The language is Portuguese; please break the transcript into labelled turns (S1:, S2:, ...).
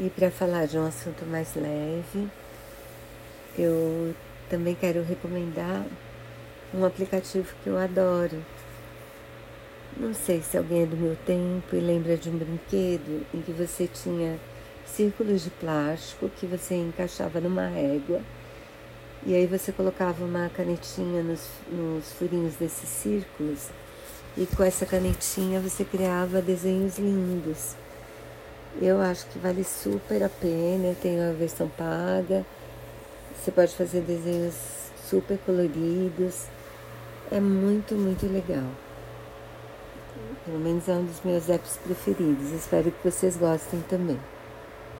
S1: E para falar de um assunto mais leve, eu também quero recomendar um aplicativo que eu adoro. Não sei se alguém é do meu tempo e lembra de um brinquedo em que você tinha círculos de plástico que você encaixava numa régua e aí você colocava uma canetinha nos, nos furinhos desses círculos e com essa canetinha você criava desenhos lindos. Eu acho que vale super a pena, tem a versão paga. Você pode fazer desenhos super coloridos. É muito, muito legal. Pelo menos é um dos meus apps preferidos. Espero que vocês gostem também.